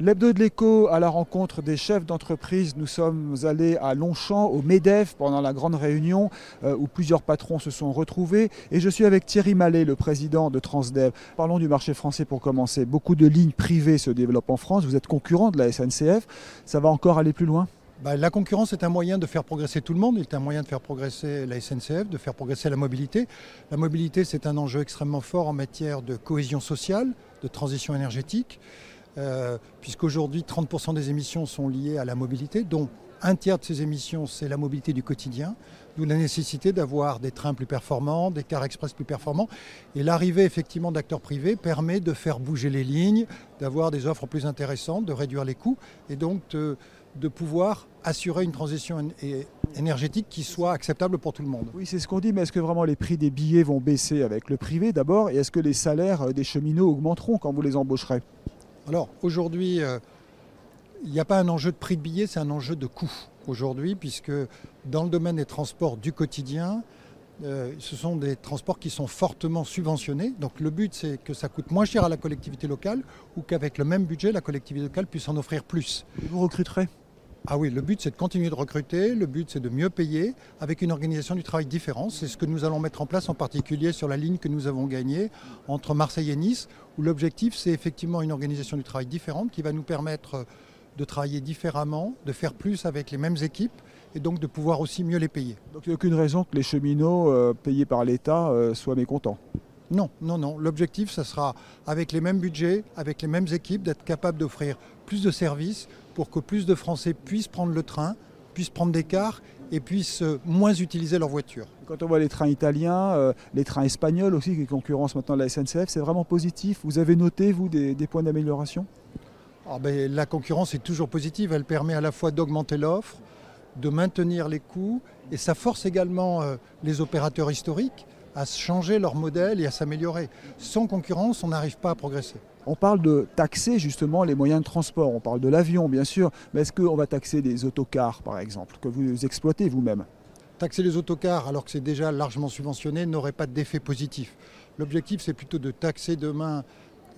L'hebdo de l'écho à la rencontre des chefs d'entreprise. Nous sommes allés à Longchamp, au MEDEF, pendant la grande réunion euh, où plusieurs patrons se sont retrouvés. Et je suis avec Thierry Mallet, le président de Transdev. Parlons du marché français pour commencer. Beaucoup de lignes privées se développent en France. Vous êtes concurrent de la SNCF. Ça va encore aller plus loin? Bah, la concurrence est un moyen de faire progresser tout le monde, il est un moyen de faire progresser la SNCF, de faire progresser la mobilité. La mobilité, c'est un enjeu extrêmement fort en matière de cohésion sociale, de transition énergétique, euh, puisqu'aujourd'hui 30% des émissions sont liées à la mobilité, dont un tiers de ces émissions, c'est la mobilité du quotidien, d'où la nécessité d'avoir des trains plus performants, des cars express plus performants. Et l'arrivée effectivement d'acteurs privés permet de faire bouger les lignes, d'avoir des offres plus intéressantes, de réduire les coûts et donc de, de pouvoir assurer une transition énergétique qui soit acceptable pour tout le monde. Oui, c'est ce qu'on dit, mais est-ce que vraiment les prix des billets vont baisser avec le privé d'abord Et est-ce que les salaires des cheminots augmenteront quand vous les embaucherez? Alors aujourd'hui, euh, il n'y a pas un enjeu de prix de billets, c'est un enjeu de coût aujourd'hui, puisque dans le domaine des transports du quotidien, euh, ce sont des transports qui sont fortement subventionnés. Donc le but, c'est que ça coûte moins cher à la collectivité locale ou qu'avec le même budget, la collectivité locale puisse en offrir plus. Vous recruterez? Ah oui, le but c'est de continuer de recruter, le but c'est de mieux payer avec une organisation du travail différente. C'est ce que nous allons mettre en place en particulier sur la ligne que nous avons gagnée entre Marseille et Nice, où l'objectif c'est effectivement une organisation du travail différente qui va nous permettre de travailler différemment, de faire plus avec les mêmes équipes et donc de pouvoir aussi mieux les payer. Donc il n'y a aucune raison que les cheminots euh, payés par l'État euh, soient mécontents non, non, non. L'objectif, ce sera avec les mêmes budgets, avec les mêmes équipes, d'être capable d'offrir plus de services pour que plus de Français puissent prendre le train, puissent prendre des cars et puissent euh, moins utiliser leur voiture. Quand on voit les trains italiens, les trains espagnols aussi qui concurrencent maintenant la SNCF, c'est vraiment positif. Vous avez noté, vous, des points d'amélioration? Ah ben, la concurrence est toujours positive, elle permet à la fois d'augmenter l'offre, de maintenir les coûts, et ça force également euh, les opérateurs historiques à changer leur modèle et à s'améliorer. Sans concurrence, on n'arrive pas à progresser. On parle de taxer justement les moyens de transport, on parle de l'avion bien sûr, mais est-ce qu'on va taxer des autocars par exemple, que vous exploitez vous-même? Taxer les autocars alors que c'est déjà largement subventionné n'aurait pas d'effet positif. L'objectif c'est plutôt de taxer demain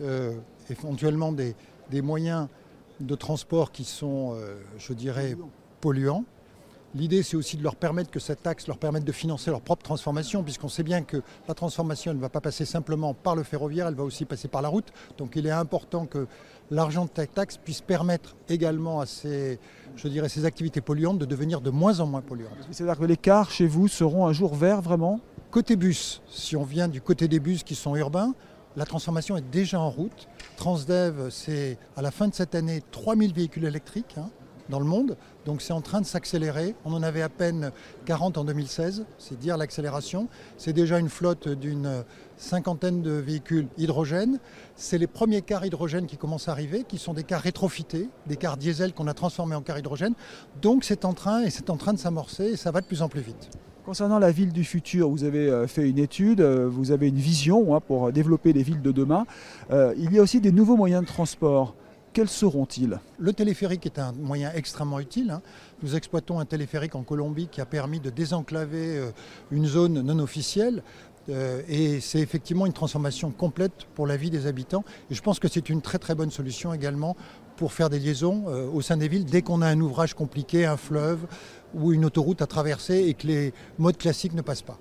euh, éventuellement des, des moyens de transport qui sont, euh, je dirais, polluants. L'idée, c'est aussi de leur permettre que cette taxe leur permette de financer leur propre transformation, puisqu'on sait bien que la transformation ne va pas passer simplement par le ferroviaire, elle va aussi passer par la route. Donc il est important que l'argent de cette taxe puisse permettre également à ces, je dirais, ces activités polluantes de devenir de moins en moins polluantes. C'est-à-dire que les cars chez vous seront un jour verts vraiment? Côté bus, si on vient du côté des bus qui sont urbains, la transformation est déjà en route. Transdev, c'est à la fin de cette année 3000 véhicules électriques hein, dans le monde. Donc c'est en train de s'accélérer. On en avait à peine 40 en 2016, c'est dire l'accélération. C'est déjà une flotte d'une cinquantaine de véhicules hydrogène. C'est les premiers cars hydrogène qui commencent à arriver, qui sont des cars rétrofités, des cars diesel qu'on a transformés en cars hydrogène. Donc c'est en train et c'est en train de s'amorcer et ça va de plus en plus vite. Concernant la ville du futur, vous avez euh, fait une étude, euh, vous avez une vision hein, pour développer les villes de demain. Euh, il y a aussi des nouveaux moyens de transport. Quels seront-ils? Le téléphérique est un moyen extrêmement utile. Hein. Nous exploitons un téléphérique en Colombie qui a permis de désenclaver une zone non officielle. Et c'est effectivement une transformation complète pour la vie des habitants. Et je pense que c'est une très très bonne solution également pour faire des liaisons au sein des villes dès qu'on a un ouvrage compliqué, un fleuve, ou une autoroute à traverser et que les modes classiques ne passent pas.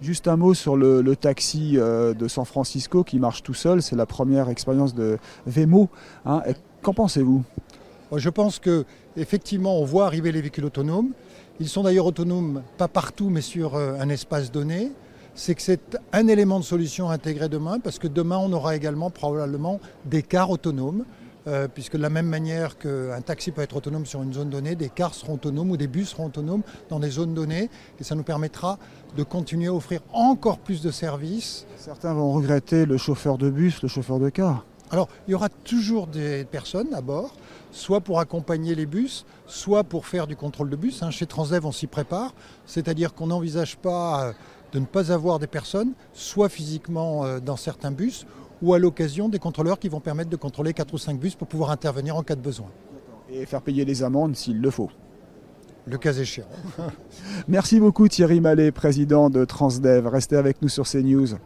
Juste un mot sur le, taxi euh, de San Francisco qui marche tout seul. C'est la première expérience de Vemo. Hein. Qu'en pensez-vous? Je pense que effectivement, on voit arriver les véhicules autonomes. Ils sont d'ailleurs autonomes, pas partout, mais sur euh, un espace donné. C'est que c'est un élément de solution intégré demain, parce que demain, on aura également probablement des cars autonomes euh, puisque de la même manière qu'un taxi peut être autonome sur une zone donnée, des cars seront autonomes ou des bus seront autonomes dans des zones données, et ça nous permettra de continuer à offrir encore plus de services. Certains vont regretter le chauffeur de bus, le chauffeur de car. Alors, il y aura toujours des personnes à bord, soit pour accompagner les bus, soit pour faire du contrôle de bus. Hein. Chez Transdev, on s'y prépare, c'est-à-dire qu'on n'envisage pas euh, de ne pas avoir des personnes, soit physiquement euh, dans certains bus, ou à l'occasion des contrôleurs qui vont permettre de contrôler 4 ou 5 bus pour pouvoir intervenir en cas de besoin. Et faire payer les amendes s'il le faut. Le cas échéant. Merci beaucoup Thierry Mallet, président de Transdev. Restez avec nous sur CNews.